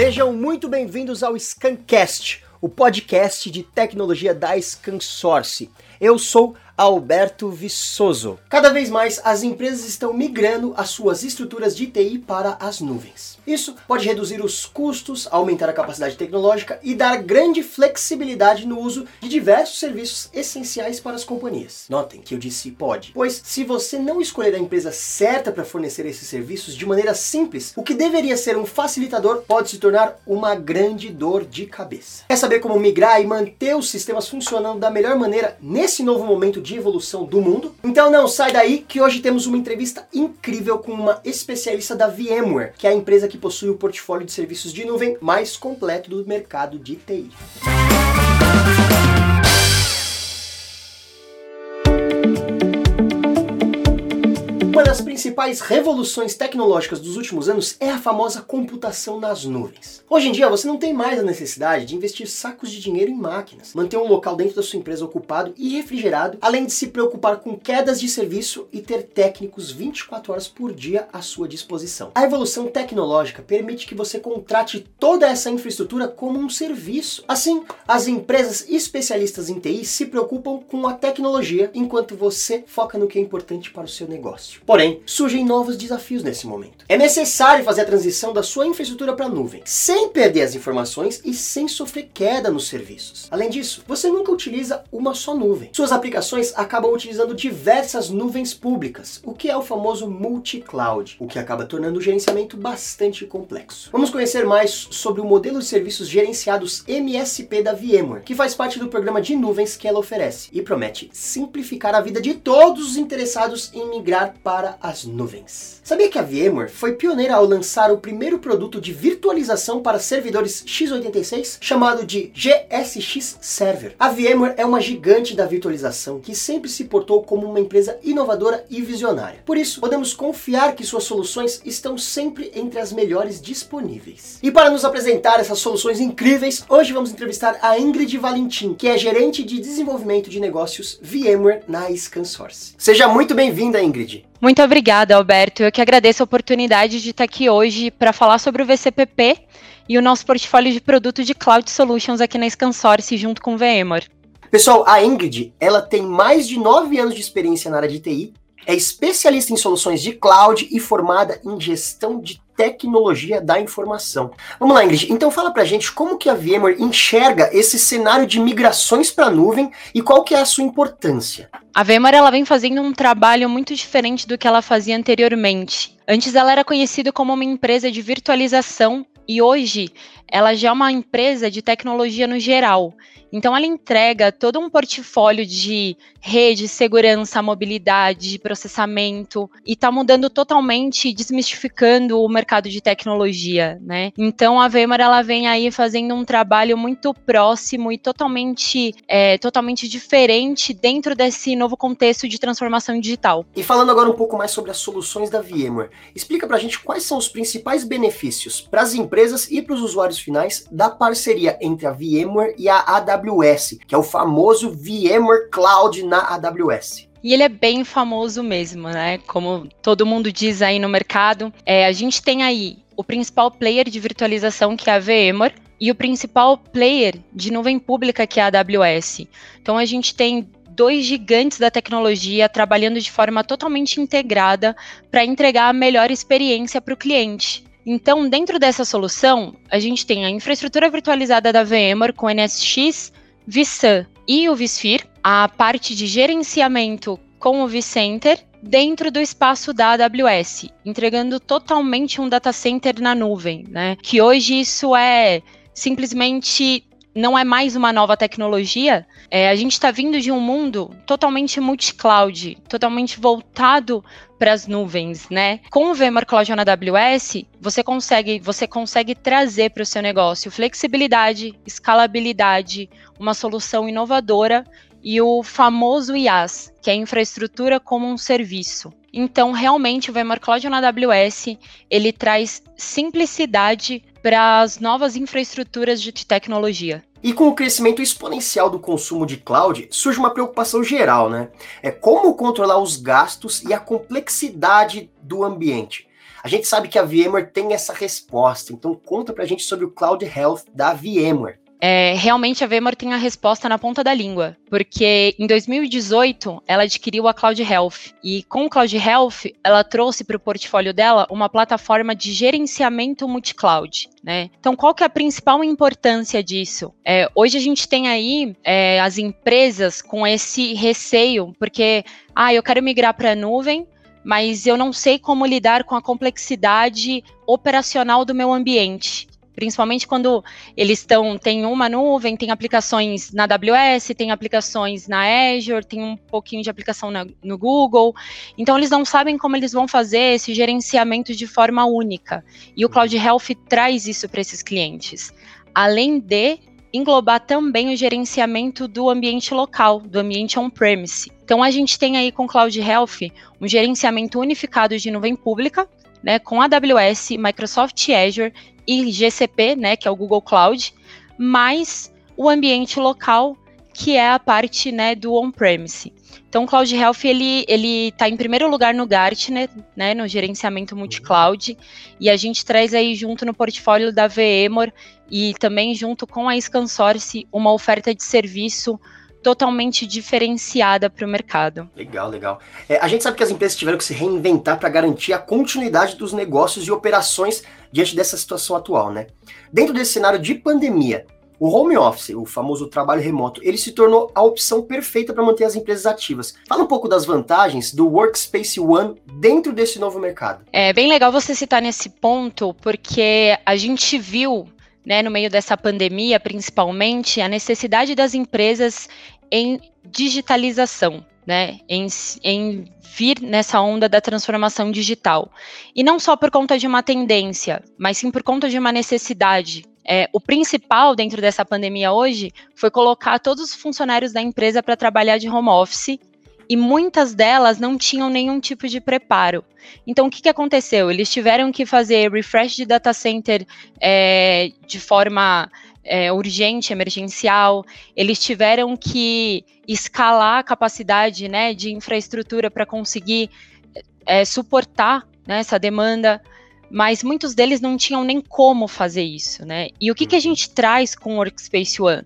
Sejam muito bem-vindos ao Scancast, o podcast de tecnologia da ScanSource. Eu sou Alberto Viçoso. Cada vez mais as empresas estão migrando as suas estruturas de TI para as nuvens. Isso pode reduzir os custos, aumentar a capacidade tecnológica e dar grande flexibilidade no uso de diversos serviços essenciais para as companhias. Notem que eu disse pode, pois se você não escolher a empresa certa para fornecer esses serviços de maneira simples, o que deveria ser um facilitador pode se tornar uma grande dor de cabeça. Quer saber como migrar e manter os sistemas funcionando da melhor maneira nesse novo momento de de evolução do mundo. Então não sai daí que hoje temos uma entrevista incrível com uma especialista da VMware, que é a empresa que possui o portfólio de serviços de nuvem mais completo do mercado de TI. Uma das principais revoluções tecnológicas dos últimos anos é a famosa computação nas nuvens. Hoje em dia você não tem mais a necessidade de investir sacos de dinheiro em máquinas, manter um local dentro da sua empresa ocupado e refrigerado, além de se preocupar com quedas de serviço e ter técnicos 24 horas por dia à sua disposição. A evolução tecnológica permite que você contrate toda essa infraestrutura como um serviço. Assim, as empresas especialistas em TI se preocupam com a tecnologia enquanto você foca no que é importante para o seu negócio. Porém, surgem novos desafios nesse momento. É necessário fazer a transição da sua infraestrutura para a nuvem, sem perder as informações e sem sofrer queda nos serviços. Além disso, você nunca utiliza uma só nuvem. Suas aplicações acabam utilizando diversas nuvens públicas, o que é o famoso multi-cloud, o que acaba tornando o gerenciamento bastante complexo. Vamos conhecer mais sobre o modelo de serviços gerenciados MSP da VMware, que faz parte do programa de nuvens que ela oferece e promete simplificar a vida de todos os interessados em migrar para as nuvens. Sabia que a VMware foi pioneira ao lançar o primeiro produto de virtualização para servidores x86 chamado de GSX Server? A VMware é uma gigante da virtualização que sempre se portou como uma empresa inovadora e visionária. Por isso, podemos confiar que suas soluções estão sempre entre as melhores disponíveis. E para nos apresentar essas soluções incríveis, hoje vamos entrevistar a Ingrid Valentim, que é gerente de desenvolvimento de negócios VMware na ScanSource. Seja muito bem-vinda, Ingrid. Muito obrigada, Alberto. Eu que agradeço a oportunidade de estar aqui hoje para falar sobre o VCPP e o nosso portfólio de produtos de Cloud Solutions aqui na ScanSource junto com o VMware. Pessoal, a Ingrid, ela tem mais de nove anos de experiência na área de TI, é especialista em soluções de cloud e formada em gestão de tecnologia da informação. Vamos lá, Ingrid. Então fala pra gente como que a VMware enxerga esse cenário de migrações para a nuvem e qual que é a sua importância. A VMware ela vem fazendo um trabalho muito diferente do que ela fazia anteriormente. Antes ela era conhecida como uma empresa de virtualização e hoje ela já é uma empresa de tecnologia no geral. Então, ela entrega todo um portfólio de rede, segurança, mobilidade, processamento e está mudando totalmente, desmistificando o mercado de tecnologia, né? Então, a VMware ela vem aí fazendo um trabalho muito próximo e totalmente, é, totalmente diferente dentro desse novo contexto de transformação digital. E falando agora um pouco mais sobre as soluções da VMware, explica para a gente quais são os principais benefícios para as empresas e para os usuários finais da parceria entre a VMware e a AWS, que é o famoso VMware Cloud na AWS. E ele é bem famoso mesmo, né? Como todo mundo diz aí no mercado, é, a gente tem aí o principal player de virtualização, que é a VMware, e o principal player de nuvem pública, que é a AWS. Então a gente tem dois gigantes da tecnologia trabalhando de forma totalmente integrada para entregar a melhor experiência para o cliente. Então, dentro dessa solução, a gente tem a infraestrutura virtualizada da VMware com NSX, vSAN e o vSphere, a parte de gerenciamento com o vCenter dentro do espaço da AWS, entregando totalmente um data center na nuvem, né? Que hoje isso é simplesmente não é mais uma nova tecnologia. É, a gente está vindo de um mundo totalmente multi-cloud, totalmente voltado para as nuvens, né? Com o VMware Cloud na AWS, você consegue, você consegue trazer para o seu negócio flexibilidade, escalabilidade, uma solução inovadora e o famoso IaaS, que é infraestrutura como um serviço. Então, realmente, o VMware Cloud na AWS, ele traz simplicidade para as novas infraestruturas de tecnologia. E com o crescimento exponencial do consumo de cloud, surge uma preocupação geral, né? É como controlar os gastos e a complexidade do ambiente. A gente sabe que a VMware tem essa resposta, então conta pra gente sobre o Cloud Health da VMware. É, realmente a VMware tem a resposta na ponta da língua, porque em 2018 ela adquiriu a Cloud Health e com o Cloud Health ela trouxe para o portfólio dela uma plataforma de gerenciamento multi-cloud. Né? Então, qual que é a principal importância disso? É, hoje a gente tem aí é, as empresas com esse receio, porque ah, eu quero migrar para a nuvem, mas eu não sei como lidar com a complexidade operacional do meu ambiente principalmente quando eles estão, tem uma nuvem, tem aplicações na AWS, tem aplicações na Azure, tem um pouquinho de aplicação na, no Google. Então eles não sabem como eles vão fazer esse gerenciamento de forma única. E o uhum. Cloud Health traz isso para esses clientes. Além de englobar também o gerenciamento do ambiente local, do ambiente on-premise. Então a gente tem aí com Cloud Health um gerenciamento unificado de nuvem pública, né, com AWS, Microsoft Azure e GCP, né, que é o Google Cloud, mais o ambiente local, que é a parte, né, do on-premise. Então, o Cloud Health ele está em primeiro lugar no Gartner, né, no gerenciamento multi-cloud, e a gente traz aí junto no portfólio da VMware e também junto com a ScanSource uma oferta de serviço totalmente diferenciada para o mercado. Legal, legal. É, a gente sabe que as empresas tiveram que se reinventar para garantir a continuidade dos negócios e operações diante dessa situação atual, né? Dentro desse cenário de pandemia, o home office, o famoso trabalho remoto, ele se tornou a opção perfeita para manter as empresas ativas. Fala um pouco das vantagens do Workspace ONE dentro desse novo mercado. É bem legal você citar nesse ponto, porque a gente viu né, no meio dessa pandemia, principalmente, a necessidade das empresas em digitalização, né, em, em vir nessa onda da transformação digital. E não só por conta de uma tendência, mas sim por conta de uma necessidade. É, o principal dentro dessa pandemia hoje foi colocar todos os funcionários da empresa para trabalhar de home office e muitas delas não tinham nenhum tipo de preparo. Então, o que, que aconteceu? Eles tiveram que fazer refresh de data center é, de forma é, urgente, emergencial, eles tiveram que escalar a capacidade né, de infraestrutura para conseguir é, suportar né, essa demanda, mas muitos deles não tinham nem como fazer isso. Né? E o que, que a uhum. gente traz com o Workspace ONE?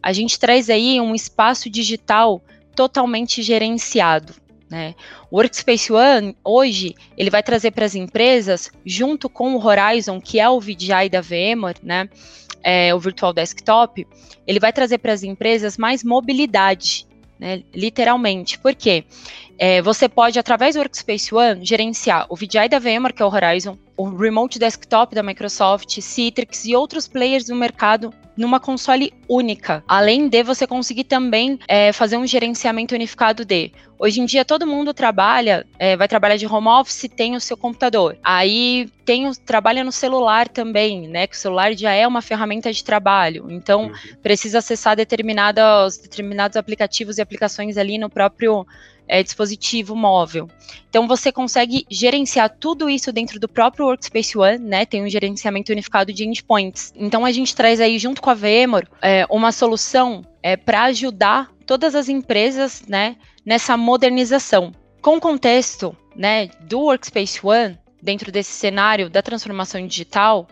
A gente traz aí um espaço digital totalmente gerenciado. Né? O Workspace ONE, hoje, ele vai trazer para as empresas, junto com o Horizon, que é o VDI da VMware, né? É, o Virtual Desktop, ele vai trazer para as empresas mais mobilidade, né? literalmente. Por quê? É, você pode, através do Workspace ONE, gerenciar o VDI da VMware, que é o Horizon, o Remote Desktop da Microsoft, Citrix e outros players do mercado numa console única. Além de você conseguir também é, fazer um gerenciamento unificado de. Hoje em dia todo mundo trabalha, é, vai trabalhar de home office, tem o seu computador. Aí tem o, trabalha no celular também, né? Que o celular já é uma ferramenta de trabalho. Então uhum. precisa acessar determinados, determinados aplicativos e aplicações ali no próprio é, dispositivo móvel. Então você consegue gerenciar tudo isso dentro do próprio Workspace ONE, né? Tem um gerenciamento unificado de endpoints. Então a gente traz aí junto com a VMware é, uma solução é, para ajudar todas as empresas, né, nessa modernização. Com o contexto, né, do Workspace ONE, dentro desse cenário da transformação digital,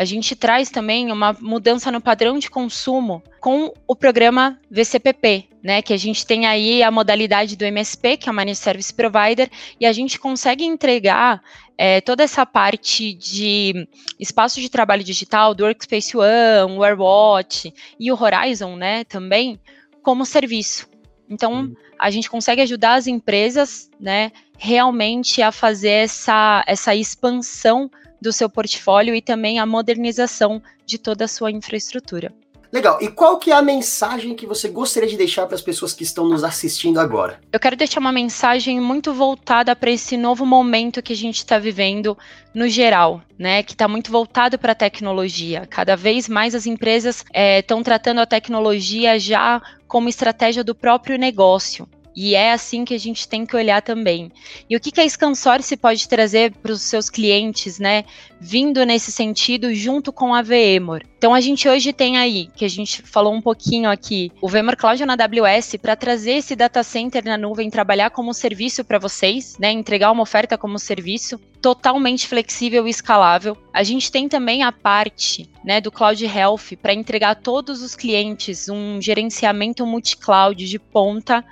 a gente traz também uma mudança no padrão de consumo com o programa VCPP, né, que a gente tem aí a modalidade do MSP, que é o Managed Service Provider, e a gente consegue entregar é, toda essa parte de espaço de trabalho digital do Workspace ONE, o AirWatch e o Horizon, né, também, como serviço. Então, a gente consegue ajudar as empresas, né, realmente a fazer essa, essa expansão do seu portfólio e também a modernização de toda a sua infraestrutura. Legal. E qual que é a mensagem que você gostaria de deixar para as pessoas que estão nos assistindo agora? Eu quero deixar uma mensagem muito voltada para esse novo momento que a gente está vivendo no geral, né? Que está muito voltado para a tecnologia. Cada vez mais as empresas estão é, tratando a tecnologia já como estratégia do próprio negócio. E é assim que a gente tem que olhar também. E o que, que a Scansource pode trazer para os seus clientes, né? Vindo nesse sentido junto com a VMware. Então a gente hoje tem aí, que a gente falou um pouquinho aqui, o VMware Cloud na AWS para trazer esse data center na nuvem, trabalhar como serviço para vocês, né? Entregar uma oferta como serviço totalmente flexível e escalável. A gente tem também a parte né, do Cloud Health para entregar a todos os clientes um gerenciamento multi-cloud de ponta,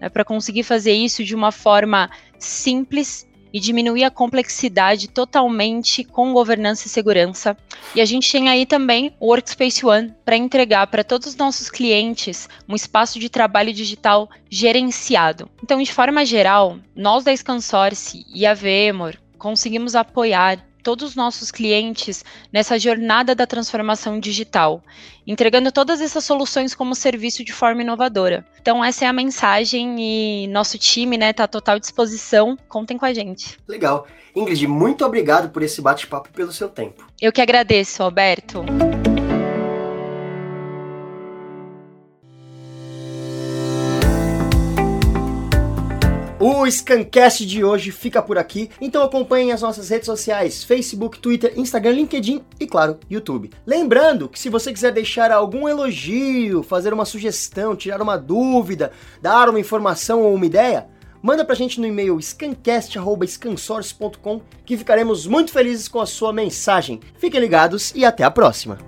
né, para conseguir fazer isso de uma forma simples e diminuir a complexidade totalmente com governança e segurança. E a gente tem aí também o Workspace ONE para entregar para todos os nossos clientes um espaço de trabalho digital gerenciado. Então, de forma geral, nós da ScanSource e a VMware conseguimos apoiar todos os nossos clientes nessa jornada da transformação digital, entregando todas essas soluções como serviço de forma inovadora. Então essa é a mensagem e nosso time está né, tá à total disposição. Contem com a gente. Legal. Ingrid, muito obrigado por esse bate-papo e pelo seu tempo. Eu que agradeço, Alberto. O Scancast de hoje fica por aqui, então acompanhem as nossas redes sociais: Facebook, Twitter, Instagram, LinkedIn e, claro, YouTube. Lembrando que se você quiser deixar algum elogio, fazer uma sugestão, tirar uma dúvida, dar uma informação ou uma ideia, manda pra gente no e-mail scancast.scansource.com que ficaremos muito felizes com a sua mensagem. Fiquem ligados e até a próxima!